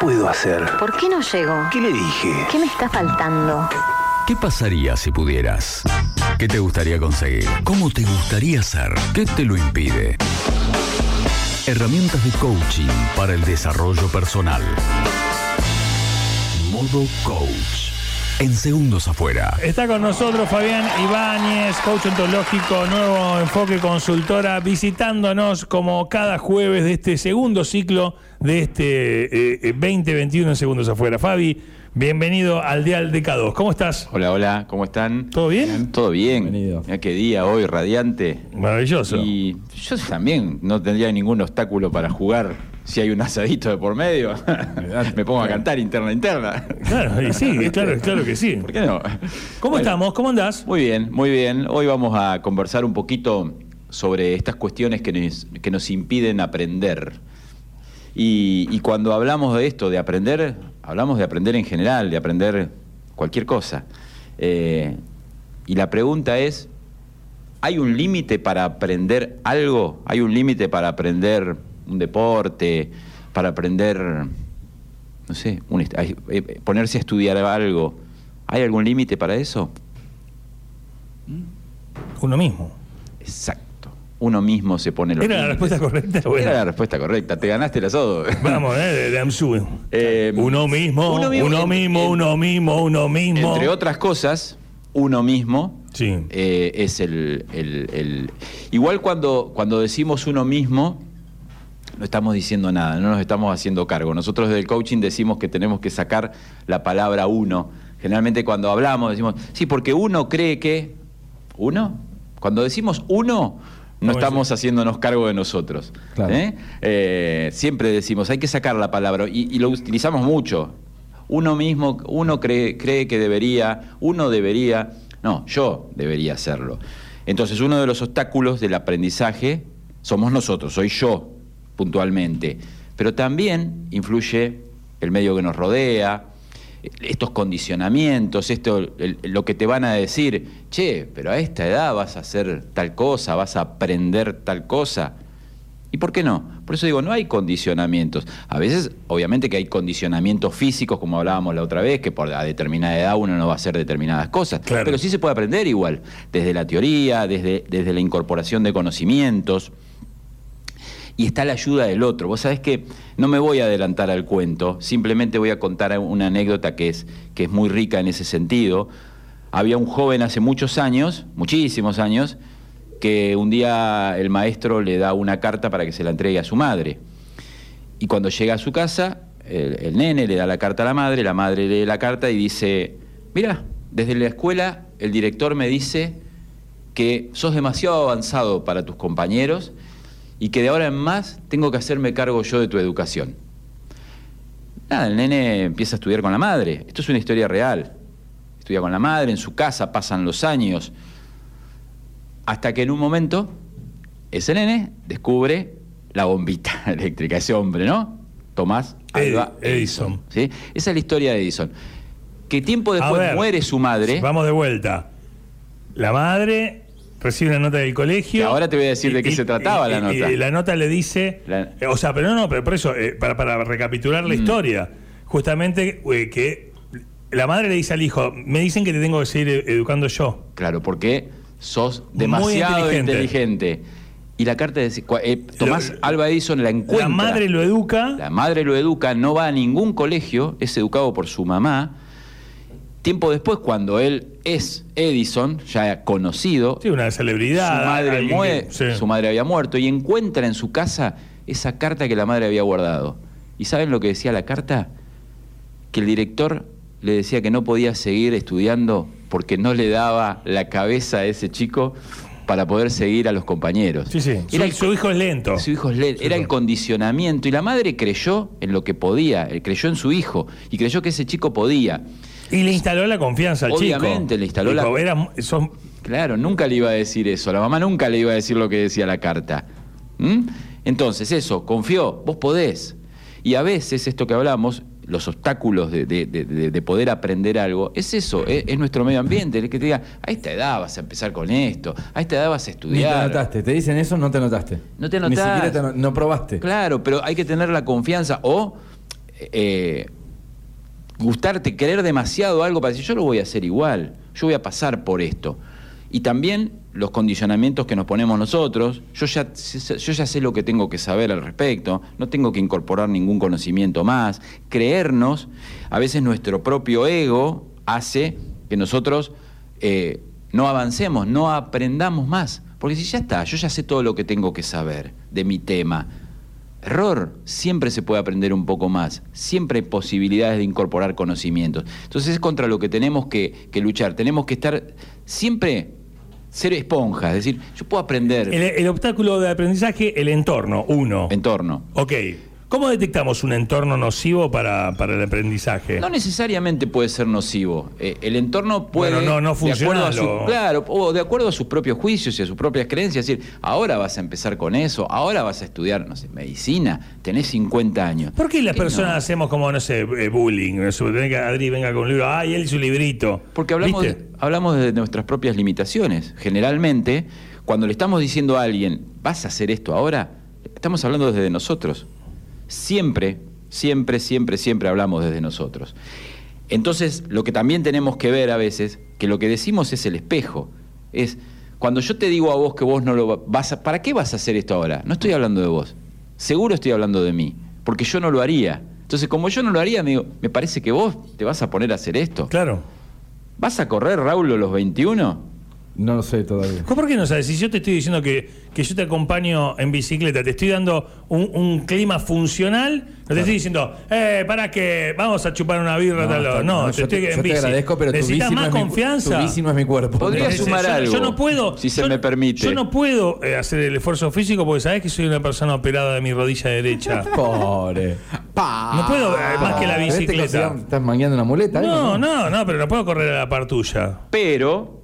puedo hacer? ¿Por qué no llego? ¿Qué le dije? ¿Qué me está faltando? ¿Qué pasaría si pudieras? ¿Qué te gustaría conseguir? ¿Cómo te gustaría ser? ¿Qué te lo impide? Herramientas de coaching para el desarrollo personal. Modo Coach. En segundos afuera. Está con nosotros Fabián Ibáñez, coach ontológico, nuevo enfoque consultora, visitándonos como cada jueves de este segundo ciclo de este eh, 2021 en segundos afuera. Fabi, bienvenido al Dial de K2. ¿Cómo estás? Hola, hola, ¿cómo están? ¿Todo bien? Todo bien. Bienvenido. Qué día hoy, radiante. Maravilloso. Y yo también no tendría ningún obstáculo para jugar si hay un asadito de por medio. Me pongo a cantar interna interna. Claro, y sí, claro, claro que sí. ¿Por qué no? ¿Cómo Bueno, estamos? ¿Cómo andás? Muy bien, muy bien. Hoy vamos a conversar un poquito sobre estas cuestiones que nos, que nos impiden aprender. Y, y cuando hablamos de esto, de aprender, hablamos de aprender en general, de aprender cualquier cosa. Eh, y la pregunta es, ¿hay un límite para aprender algo? ¿Hay un límite para aprender un deporte, para aprender, no sé, un eh, ponerse a estudiar algo? ¿Hay algún límite para eso? Uno mismo. Exacto. Uno mismo se pone los ¿Era la respuesta correcta? Bueno. Era la respuesta correcta. Te ganaste el asado. Vamos, eh, de- Amsu. Eh, uno mismo, uno uno mismo, mismo, en- uno mismo, uno mismo. Entre otras cosas, uno mismo Sí. eh, es el, el- el- Igual cuando, cuando decimos uno mismo, no estamos diciendo nada, no nos estamos haciendo cargo. Nosotros desde el coaching decimos que tenemos que sacar la palabra uno. Generalmente cuando hablamos decimos, sí, porque uno cree que... ¿Uno? Cuando decimos uno, no ¿Cómo estamos es? haciéndonos cargo de nosotros. Claro. ¿eh? Eh, siempre decimos, hay que sacar la palabra, y, y lo utilizamos mucho. Uno mismo, uno cree, cree que debería, uno debería, no, yo debería hacerlo. Entonces, uno de los obstáculos del aprendizaje somos nosotros, soy yo, puntualmente. Pero también influye el medio que nos rodea, estos condicionamientos, esto, el- lo que te van a decir, che, pero a esta edad vas a hacer tal cosa, vas a aprender tal cosa. ¿Y por qué no? Por eso digo, no hay condicionamientos. A veces, obviamente que hay condicionamientos físicos, como hablábamos la otra vez, que por a determinada edad uno no va a hacer determinadas cosas. Claro. Pero sí se puede aprender igual, desde la teoría, desde, desde la incorporación de conocimientos y está la ayuda del otro. Vos sabés que no me voy a adelantar al cuento, simplemente voy a contar una anécdota que es, que es muy rica en ese sentido. Había un joven hace muchos años, muchísimos años, que un día el maestro le da una carta para que se la entregue a su madre. Y cuando llega a su casa, el, el nene le da la carta a la madre, la madre lee la carta y dice, mira, desde la escuela el director me dice que sos demasiado avanzado para tus compañeros y que de ahora en más tengo que hacerme cargo yo de tu educación. Nada, el nene empieza a estudiar con la madre. Esto es una historia real. Estudia con la madre, en su casa, pasan los años. Hasta que en un momento, ese nene descubre la bombita eléctrica, ese hombre, ¿no? Tomás Alba Edi- Edison. ¿sí? Esa es la historia de Edison. Que tiempo después ver, muere su madre. Vamos de vuelta. La madre recibe una nota del colegio. Y ahora te voy a decir de qué se trataba la nota. Y la nota le dice. La- eh, o sea, pero no, no, pero por eso, eh, para, para recapitular Mm. la historia, justamente eh, que la madre le dice al hijo: Me dicen que te tengo que seguir eh, educando yo. Claro, porque sos demasiado inteligente. inteligente. Y la carta de eh, Tomás Lo- Alba Edison la encuentra. La madre lo educa. La madre lo educa, no va a ningún colegio, es educado por su mamá. Tiempo después, cuando él es Edison, ya conocido, Sí, una celebridad. su, madre alguien mue- que- sí. su madre había muerto y encuentra en su casa esa carta que la madre había guardado. ¿Y saben lo que decía la carta? Que el director le decía que no podía seguir estudiando porque no le daba la cabeza a ese chico para poder seguir a los compañeros. Sí, sí. Su, Era el- su hijo es lento. su hijo es le- Su era el condicionamiento y la madre creyó en lo que podía, creyó en su hijo y creyó que ese chico podía. Y le instaló la confianza al chico. Obviamente, le instaló la- "Era- son- Claro, nunca le iba a decir eso. La mamá nunca le iba a decir lo que decía la carta. ¿Mm? Entonces, eso, confió, vos podés. Y a veces, esto que hablamos, los obstáculos de, de- de- de- de poder aprender algo, es eso, es, es nuestro medio ambiente. El que te diga, a esta edad vas a empezar con esto, a esta edad vas a Ni te estudiar. anotaste. Te dicen eso, no te anotaste. No te Ni anotás. siquiera te ano- no probaste. Claro, pero hay que tener la confianza o eh, gustarte, querer demasiado algo para decir, yo lo voy a hacer igual, yo voy a pasar por esto. Y también los condicionamientos que nos ponemos nosotros, yo ya, yo ya sé lo que tengo que saber al respecto, no tengo que incorporar ningún conocimiento más, creernos, a veces nuestro propio ego hace que nosotros eh, no avancemos, no aprendamos más, porque si ya está, yo ya sé todo lo que tengo que saber de mi tema, Error, siempre se puede aprender un poco más, siempre hay posibilidades de incorporar conocimientos. Entonces es contra lo que tenemos que, que luchar, tenemos que estar siempre ser esponja, es decir, yo puedo aprender. El, el obstáculo de aprendizaje, el entorno, uno. Entorno. Ok. ¿Cómo detectamos un entorno nocivo para, para el aprendizaje? No necesariamente puede ser nocivo. Eh, el entorno puede. Bueno, no, no de acuerdo a su- Claro, o de acuerdo a sus propios juicios y a sus propias creencias. Es decir, ahora vas a empezar con eso, ahora vas a estudiar, no sé, medicina, tenés 50 años. ¿Por qué las personas hacemos como, no sé, eh, bullying? Adri venga con un libro, ay, él y su librito. Porque hablamos de, hablamos de nuestras propias limitaciones. Generalmente, cuando le estamos diciendo a alguien, vas a hacer esto ahora, estamos hablando desde nosotros. Siempre, siempre, siempre, siempre hablamos desde nosotros. Entonces, lo que también tenemos que ver a veces, que lo que decimos es el espejo. Es, cuando yo te digo a vos que vos no lo va- vas a... ¿Para qué vas a hacer esto ahora? No estoy hablando de vos. Seguro estoy hablando de mí, porque yo no lo haría. Entonces, como yo no lo haría, me digo, me parece que vos te vas a poner a hacer esto. Claro. ¿Vas a correr, Raúl, los 21? No lo sé todavía. ¿Por qué no sabes? Si yo te estoy diciendo que, que yo te acompaño en bicicleta, te estoy dando un, un clima funcional, no te estoy diciendo, eh, para que vamos a chupar una birra, No, tal. No, no, te yo estoy te- en yo te bici. agradezco, pero tu Necesitas bici no más es mi confianza. tu bici no es mi cuerpo. Podría sumar yo, algo, Yo no puedo. si se yo- me permite. Yo no puedo eh, hacer el esfuerzo físico porque sabes que soy una persona operada de mi rodilla derecha. Pobre. No puedo eh, más que la ¿Pero este bicicleta. ¿Estás mangueando una muleta? algo, No, no, no, pero no puedo correr a la par tuya. Pero,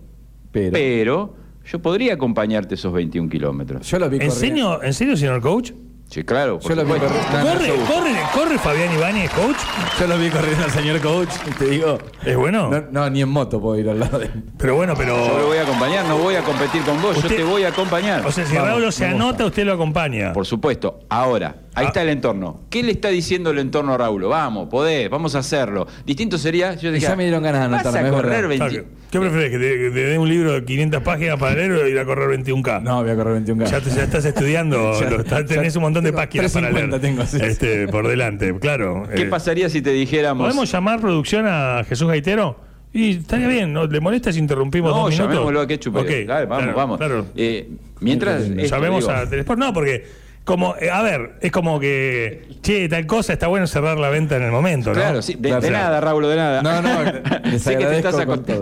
Pero, pero, yo podría acompañarte esos 21 kilómetros. yo lo vi ¿En corriendo. serio, ¿En serio, señor coach? Sí, claro, Yo lo vi corriendo. ¿Corre, corre, corre Fabián Ibáñez, coach? Yo lo vi corriendo al señor coach y te digo. ¿Es bueno? No, no, ni en moto puedo ir al lado de él. Pero bueno, pero. Yo lo voy a acompañar, no voy a competir con vos, Usted- yo te voy a acompañar. O sea, si Raúl se anota, usted lo acompaña. Por supuesto. Ahora, ahí Ah. está el entorno. ¿Qué le está diciendo el entorno a Raúl? Vamos, podés, vamos a hacerlo. Distinto sería, yo dije, ya me dieron ganas de vas anotarme, a es correr verdad. Ah, 20. ¿Qué qué prefieres? ¿Que te, te dé un libro de 500 páginas para leer o ir a correr 21K? No, voy a correr 21K. Ya, te- ya estás estudiando, Ya- lo- tenés ya un montón de páginas para leer 350 tengo, sí, sí. este, por delante, claro. ¿Qué Eh, pasaría si te dijéramos... ¿Podemos llamar producción a Jesús Gaitero? Y estaría bien, ¿no? ¿Le molesta si interrumpimos No, dos minutos? llamémoslo a Ketchup. Ok, Dale, vamos, claro, vamos. claro. Eh, mientras... digo, a Telesport. No, porque, como, eh, a ver, es como que, che, tal cosa, está bueno cerrar la venta en el momento, ¿no? Claro, sí, de, Claro, de claro. nada, Raúl, de nada. No, no, les sé que te estás,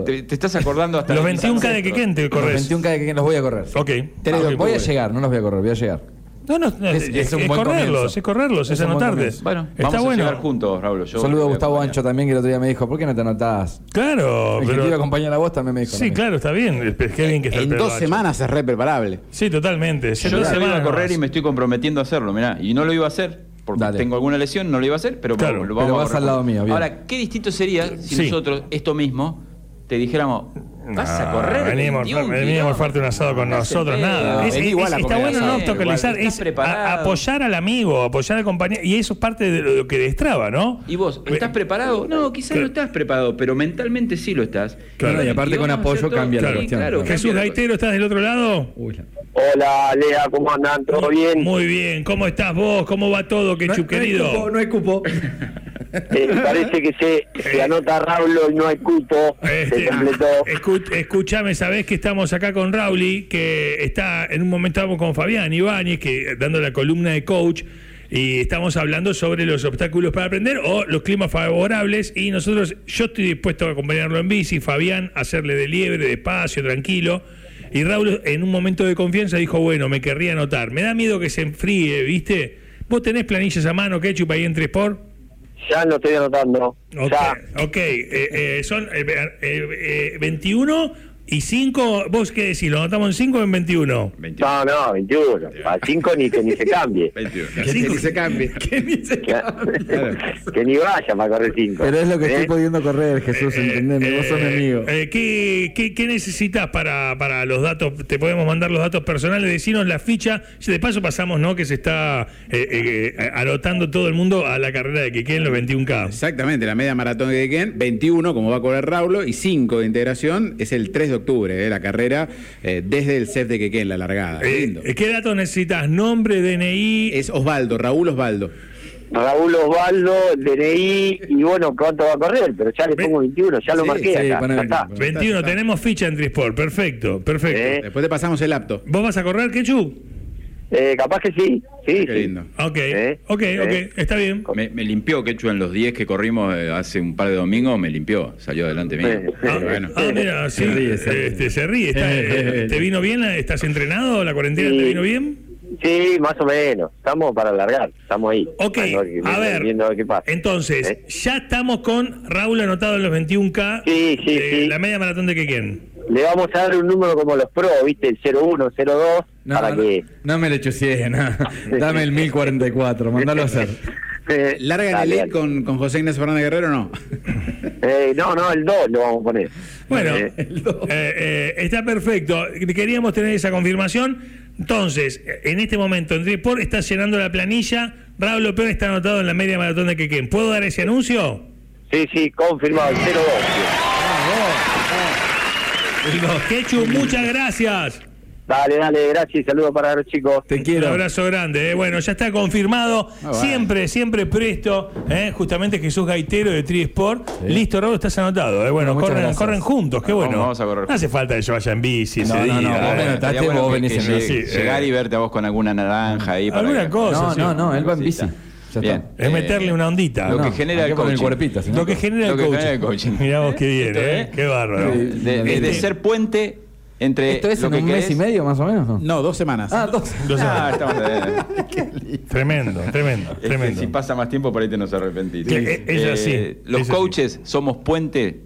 te, te estás acordando hasta Los de mis 21K de. Quequén te Los corres. 21K de que los voy a correr. Ok. Te Ah, digo, ok, voy a llegar, no los voy a correr, voy a llegar. No, no, no, es, Es- es un es buen correrlos, es correrlos, es, Es. Bueno, está vamos bueno. a llegar juntos, Raúl. Yo Saludo a Gustavo acompañar. Ancho también, que el otro día me dijo, ¿por qué no te anotás? Claro, El que te iba a pero. acompañar a vos también me dijo. Sí, claro, está bien. Que bien que está En dos semanas es re preparable. Sí, totalmente. Sí, Yo dos semanas a correr y me estoy comprometiendo a hacerlo, mirá. Y no lo iba a hacer porque Dale. tengo alguna lesión, no lo iba a hacer, pero Claro, vamos, lo pero vamos a vas correr al lado mío, bien. Ahora, qué distinto sería si Sí. nosotros, esto mismo, te dijéramos, vas a correr. Venimos, 21 venimos a fararte un asado con nosotros, nada. Es- es- igual a está bueno no obstaculizar, es preparado. a- apoyar al amigo, apoyar al compañero. Y eso es parte de lo que destraba, ¿no? ¿Y vos, estás preparado? No, quizás no estás preparado, pero mentalmente sí lo estás. Claro, y aparte con apoyo cambia la Sí, cuestión. claro, Jesús la Gaitero, ¿estás del otro lado? Uy, la- Hola, Lea, ¿cómo andan? ¿Todo bien? Muy bien. ¿Cómo estás vos? ¿Cómo va todo, Quechu, querido? No hay cupo. Eh, parece que se, se anota Raúl y no hay cupo. Se Este, completó. escu- escuchame, sabés que estamos acá con Rauli, que está en un momento estamos con Fabián Ibáñez, que dando la columna de coach, y estamos hablando sobre los obstáculos para aprender o los climas favorables. Y nosotros, yo estoy dispuesto a acompañarlo en bici, Fabián hacerle de liebre, despacio, tranquilo. Y Raúl, en un momento de confianza, dijo: Bueno, me querría anotar. Me da miedo que se enfríe, ¿viste? ¿Vos tenés planillas a mano, Ketchup, ahí en Tresport? Ya lo estoy anotando. Ok, Ya. ok. eh, eh, son eh, 21 ¿Y 5? ¿Vos qué decís? ¿Lo anotamos en 5 o en 21? 21. No, no, 21. A 5 ni que ni se cambie. 21. Que ni se cambie. Que ni se- que, que ni vaya para correr 5. Pero es lo que estoy pudiendo correr, Jesús, entendeme. Vos sos mi amigo. Eh, ¿qué, qué, qué necesitas para, para los datos? Te podemos mandar los datos personales, decinos la ficha. De paso pasamos, ¿no? Que se está eh, eh, anotando todo el mundo a la carrera de en los 21K. Exactamente, la media maratón de Quequén, 21 como va a correr Raulo y 5 de integración es el 3 de octubre, eh, la carrera eh, desde el CEF de Quequén, la largada. Eh, Lindo. ¿Qué datos necesitas? Nombre, DNI. Es Osvaldo, Raúl Osvaldo. Raúl Osvaldo, DNI, y bueno, ¿cuánto va a correr? Pero ya le pongo 21, ya lo Sí, marqué sí, acá. poné ya 21, está. poné. 21, está. tenemos ficha en Trisport. Perfecto, perfecto. Eh. Después te pasamos el apto. ¿Vos vas a correr, Quechu? Eh, capaz que sí, sí, Qué sí. lindo. Ok, Eh, ok, eh. ok, está bien. Me, me limpió Quechu en los 10 que corrimos eh, hace un par de domingos, me limpió, salió adelante mío. Eh, Ah, bueno. ah, mira, sí, ríe, se ríe. este, se ríe. Está, eh, ¿Te vino bien? ¿Estás entrenado? ¿La cuarentena Sí. te vino bien? Sí, más o menos. Estamos para alargar, estamos ahí. Ok, Viendo- a ver. Viendo qué pasa. Entonces, ¿Eh? ya estamos con Raúl anotado en los 21K. Sí, sí, de sí. La media maratón de Quequén. Le vamos a dar un número como los pro, ¿viste? El 01, 02, No, para no, que... no me le chusies, no. Dame el 1044, mandalo a hacer. Eh, ¿Larga el dale. con, con José Ignacio Fernández Guerrero o no? Eh, no, no, el 2 lo vamos a poner. Bueno, Eh, eh, eh, está perfecto. Queríamos tener esa confirmación. Entonces, en este momento, en Triport está llenando la planilla. Raúl López está anotado en la media maratón de Quequén. ¿Puedo dar ese anuncio? sí, sí, confirmado, el 02. Quechu, muchas gracias. Dale, dale, gracias y saludos para los chicos. Te Un quiero. abrazo grande. eh. Bueno, ya está confirmado. bueno. Siempre, siempre presto. eh. Justamente Jesús Gaitero de Tri Sport. Listo, Raúl, estás anotado. eh. Bueno, corren, corren juntos. Qué bueno. vamos a correr no hace falta que yo vaya en bici ese No, no, día. no, vos eh. me notaste, vos venís que en bici. Llegar y verte a vos con alguna naranja ahí. para Alguna que- cosa. No, sí. no, no, él va en bici. Ya Bien. está. Es meterle una ondita. Lo ¿no? que genera el poner el coaching. cuerpito, si no- Lo que genera Lo el que coaching. genera el coaching. Mirá vos qué bien, ¿eh? ¿eh? Qué bárbaro. Sí. De, de- de ser puente entre ¿Esto es lo en que un mes y medio más o menos? No. No, dos semanas. Ah, dos. Dos Ah, estamos bien. Tremendo, tremendo, Es que tremendo. si pasa más tiempo, por ahí te nos arrepentís. Eh, es así, Los es así. coaches somos puente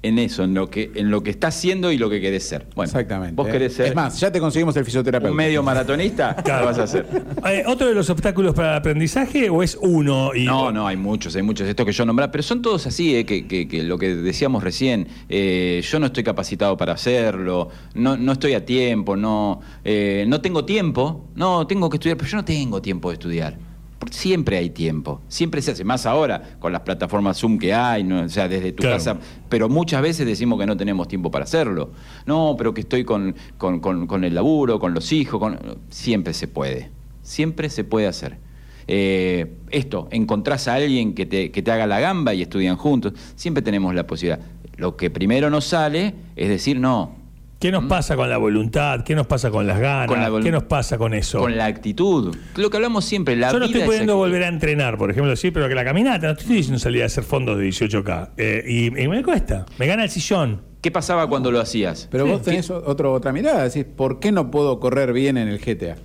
en eso, en lo que en lo que estás haciendo y lo que querés ser. Bueno, Exactamente. Vos querés ser Es más, ya te conseguimos el fisioterapeuta. un medio maratonista, Claro. lo vas a hacer. Eh, ¿Otro de los obstáculos para el aprendizaje o es uno? Y No, no, hay muchos, hay muchos, estos que yo nombré, pero son todos así, eh, que, que- que lo que decíamos recién, eh, yo no estoy capacitado para hacerlo, no, no estoy a tiempo, no, eh, no tengo tiempo, no, tengo que estudiar, pero yo no tengo tiempo de estudiar. Porque siempre hay tiempo, siempre se hace, más ahora con las plataformas Zoom que hay, ¿no? o sea, desde tu Claro. casa, pero muchas veces decimos que no tenemos tiempo para hacerlo. No, pero que estoy con, con- con- con el laburo, con los hijos, con... siempre se puede, siempre se puede hacer. Eh, esto, encontrás a alguien que te, que te haga la gamba y estudian juntos, siempre tenemos la posibilidad. Lo que primero nos sale es decir, no, ¿Qué nos pasa con la voluntad? ¿Qué nos pasa con las ganas? Con la volu- ¿Qué nos pasa con eso? con la actitud. Lo que hablamos siempre, la Yo no estoy es pudiendo volver a entrenar, por ejemplo, sí, pero que la caminata, no estoy diciendo salir a hacer fondos de 18K. Eh, y, y me cuesta, me gana el sillón. ¿Qué pasaba cuando lo hacías? Pero Sí. vos tenés otro, otra mirada, decís, ¿por qué no puedo correr bien en el GTA?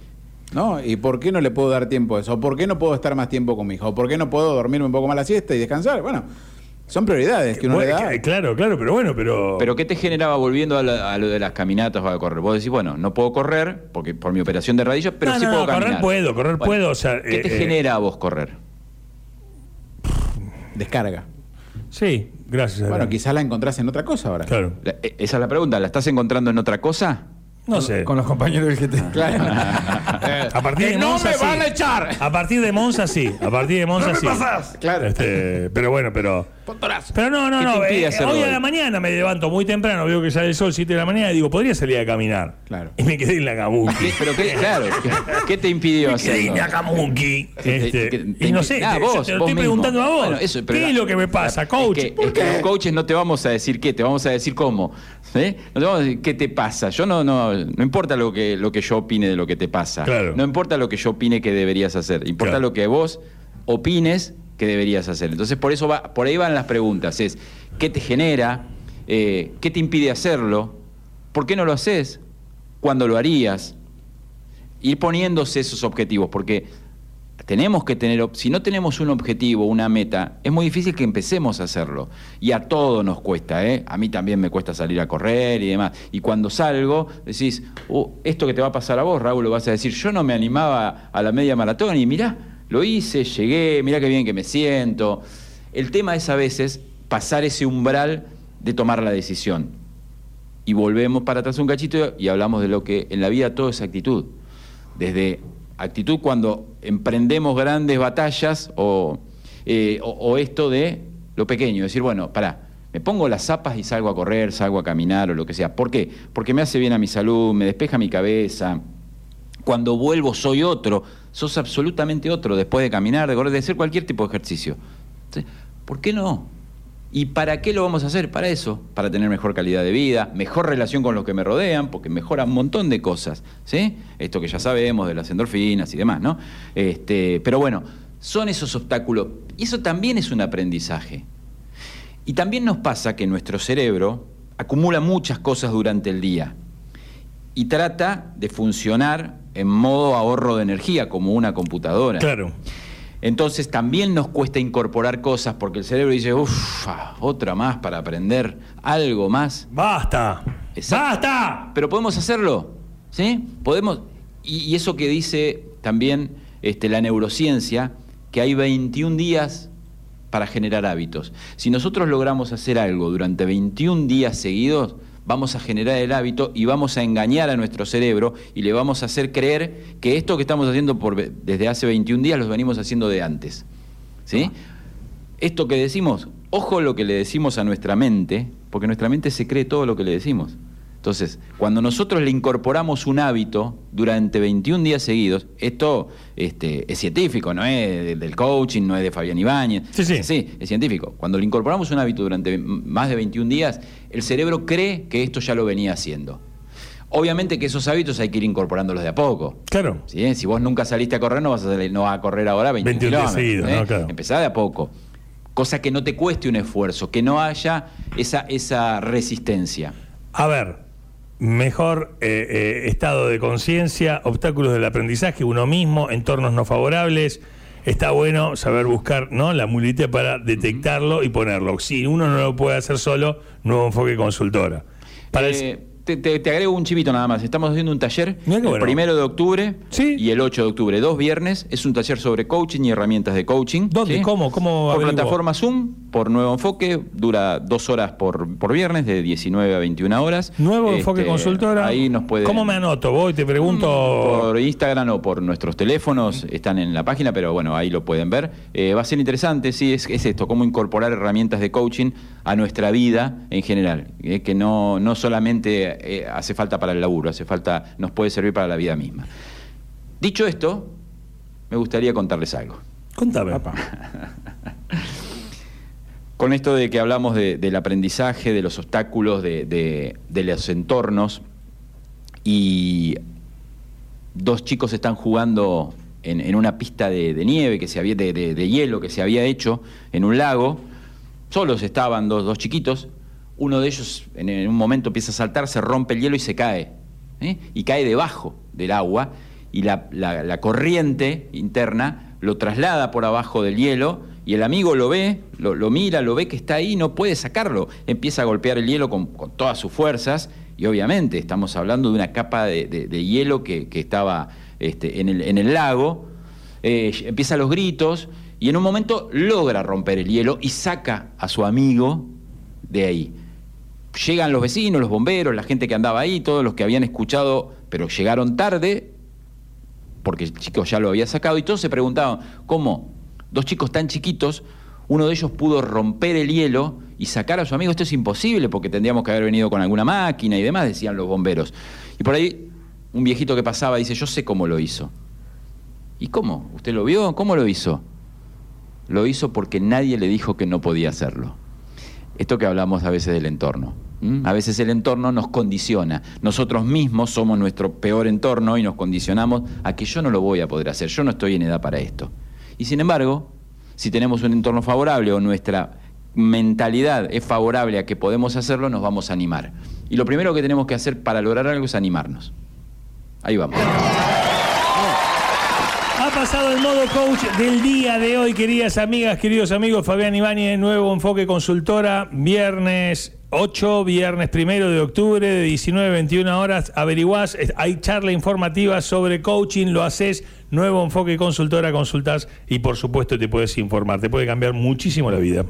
¿No? ¿Y por qué no le puedo dar tiempo a eso? ¿O por qué no puedo estar más tiempo con mi hijo? ¿O por qué no puedo dormirme un poco más la siesta y descansar? Bueno, son prioridades que uno Bueno, le da. Claro, claro, pero bueno, pero. Pero ¿qué te generaba volviendo a, la- a lo de las caminatas o a correr? Vos decís, bueno, no puedo correr porque por mi operación de radillos, pero No, sí no, puedo no, correr caminar. puedo, correr puedo, o sea, ¿Qué eh, te eh, genera a vos correr? Descarga. Sí, gracias. Bueno, quizás la encontrás en otra cosa ahora. Claro. La- e- esa es la pregunta, ¿la estás encontrando en otra cosa? No sé. Con los compañeros del GT. A partir de Monza, sí. echar! A partir de Monza sí. A partir de Monza sí. Claro. Este, pero bueno, pero. Pero no, no, ¿Qué te no. eh, hoy a la mañana me levanto muy temprano, veo que sale el sol 7 de la mañana y digo, podría salir a caminar. Claro. Y me quedé en la Kamuki. ¿Qué- pero qué, claro, ¿qué, qué te impidió Me quedé en la Kamuki. Te- Este, te- te y no sé, Ah, te, vos, te lo vos estoy mismo. preguntando a vos. Bueno, eso, pero ¿Qué la- es lo que me pasa, coach? Es que, es que a los coaches no te vamos a decir qué, te vamos a decir cómo. No te vamos a decir qué te pasa. Yo no, no, no importa lo que, lo que yo opine de lo que te pasa. Claro. No importa lo que yo opine que deberías hacer. Importa Claro. lo que vos opines que deberías hacer. Entonces, por eso va, por ahí van las preguntas. Es ¿qué te genera? Eh, ¿Qué te impide hacerlo? ¿Por qué no lo haces? ¿Cuándo lo harías? Ir poniéndose esos objetivos, porque tenemos que tener, si no tenemos un objetivo, una meta, es muy difícil que empecemos a hacerlo. Y a todos nos cuesta, ¿eh? A mí también me cuesta salir a correr y demás. Y cuando salgo, decís, "Oh, esto que te va a pasar a vos, Raúl, lo vas a decir, yo no me animaba a la media maratón y mirá, lo hice, llegué, mirá qué bien que me siento. El tema es a veces pasar ese umbral de tomar la decisión. Y volvemos para atrás un cachito y hablamos de lo que en la vida todo es actitud. Desde actitud cuando emprendemos grandes batallas o, eh, o- o esto de lo pequeño, decir, bueno, pará, me pongo las zapas y salgo a correr, salgo a caminar o lo que sea. ¿Por qué? Porque me hace bien a mi salud, me despeja mi cabeza. Cuando vuelvo soy otro, sos absolutamente otro después de caminar, de de hacer cualquier tipo de ejercicio. ¿Por qué no? ¿Y para qué lo vamos a hacer? Para eso, para tener mejor calidad de vida, mejor relación con los que me rodean, porque mejora un montón de cosas, ¿sí? Esto que ya sabemos de las endorfinas y demás, ¿no? Este, pero bueno, son esos obstáculos. Y eso también es un aprendizaje. Y también nos pasa que nuestro cerebro acumula muchas cosas durante el día y trata de funcionar en modo ahorro de energía, como una computadora. Claro. Entonces también nos cuesta incorporar cosas porque el cerebro dice, uff, otra más para aprender, algo más. ¡Basta! Exacto. ¡Basta! Pero podemos hacerlo, ¿sí? Podemos. Y, y eso que dice también este, la neurociencia, que hay 21 días para generar hábitos. Si nosotros logramos hacer algo durante 21 días seguidos, vamos a generar el hábito y vamos a engañar a nuestro cerebro y le vamos a hacer creer que esto que estamos haciendo por, desde hace 21 días lo venimos haciendo de antes. ¿Sí? Esto que decimos, ojo lo que le decimos a nuestra mente, porque nuestra mente se cree todo lo que le decimos. Entonces, cuando nosotros le incorporamos un hábito durante 21 días seguidos, esto este, es científico, no es de- del coaching, no es de Fabián Ibáñez. Sí, sí. Sí, es científico. Cuando le incorporamos un hábito durante más de 21 días, el cerebro cree que esto ya lo venía haciendo. Obviamente que esos hábitos hay que ir incorporándolos de a poco. Claro. ¿sí? Si vos nunca saliste a correr, no vas a, salir- no vas a correr ahora 21 21 días seguidos, ¿eh? ¿no? Claro. Empezá de a poco. Cosa que no te cueste un esfuerzo, que no haya esa, esa resistencia. A ver, mejor eh, eh, estado de conciencia, obstáculos del aprendizaje, uno mismo, entornos no favorables. Está bueno saber buscar ¿no? la mulita para detectarlo y ponerlo. Si uno no lo puede hacer solo, nuevo enfoque consultora. Para Eh, te, te- te agrego un chivito nada más. Estamos haciendo un taller el bueno. primero de octubre Sí. y el 8 de octubre, dos viernes. Es un taller sobre coaching y herramientas de coaching. ¿Dónde? ¿sí? ¿Cómo? ¿Cómo Por averiguo? plataforma Zoom, por Nuevo Enfoque. Dura dos horas por, por viernes, de 19 a 21 horas. nuevo Este, enfoque consultora. Ahí nos puede. ¿Cómo me anoto? Voy, te pregunto. Por Instagram o por nuestros teléfonos, están en la página, pero bueno, ahí lo pueden ver. Eh, va a ser interesante, sí, es, es esto, cómo incorporar herramientas de coaching a nuestra vida en general, eh, que no, no solamente eh, hace falta para el laburo, hace falta, nos puede servir para la vida misma. Dicho esto, me gustaría contarles algo. Contame. Con esto de que hablamos de- del aprendizaje, de los obstáculos, de, de- de los entornos, y dos chicos están jugando en, en una pista de, de nieve, que se había, de, de- de hielo que se había hecho en un lago, solos estaban dos, dos chiquitos, uno de ellos en, un momento empieza a saltar, se rompe el hielo y se cae, ¿eh? y cae debajo del agua, y la, corriente interna lo traslada por abajo del hielo, y el amigo lo ve, lo, mira, lo ve que está ahí, no puede sacarlo, empieza a golpear el hielo con, todas sus fuerzas, y obviamente estamos hablando de una capa de, hielo que, estaba este, en, el, en el lago, eh, empieza los gritos y en un momento logra romper el hielo y saca a su amigo de ahí. Llegan los vecinos, los bomberos, la gente que andaba ahí, todos los que habían escuchado, pero llegaron tarde, porque el chico ya lo había sacado, y todos se preguntaban, ¿cómo? Dos chicos tan chiquitos, uno de ellos pudo romper el hielo y sacar a su amigo. Esto es imposible porque tendríamos que haber venido con alguna máquina y demás, decían los bomberos. Y por ahí un viejito que pasaba dice, yo sé cómo lo hizo. ¿Y cómo? ¿Usted lo vio? ¿Cómo lo hizo? Lo hizo porque nadie le dijo que no podía hacerlo. Esto que hablamos a veces del entorno. ¿m? A veces el entorno nos condiciona. Nosotros mismos somos nuestro peor entorno y nos condicionamos a que yo no lo voy a poder hacer, yo no estoy en edad para esto. Y sin embargo, si tenemos un entorno favorable o nuestra mentalidad es favorable a que podemos hacerlo, nos vamos a animar. Y lo primero que tenemos que hacer para lograr algo es animarnos. Ahí vamos. Pasado el modo coach del día de hoy, queridas amigas, queridos amigos. Fabián Ibáñez, nuevo enfoque consultora, viernes 8, viernes primero de octubre, de 19 a 21 horas. Averiguás, hay charla informativa sobre coaching, lo haces, nuevo enfoque consultora, consultas y por supuesto te puedes informar. Te puede cambiar muchísimo la vida.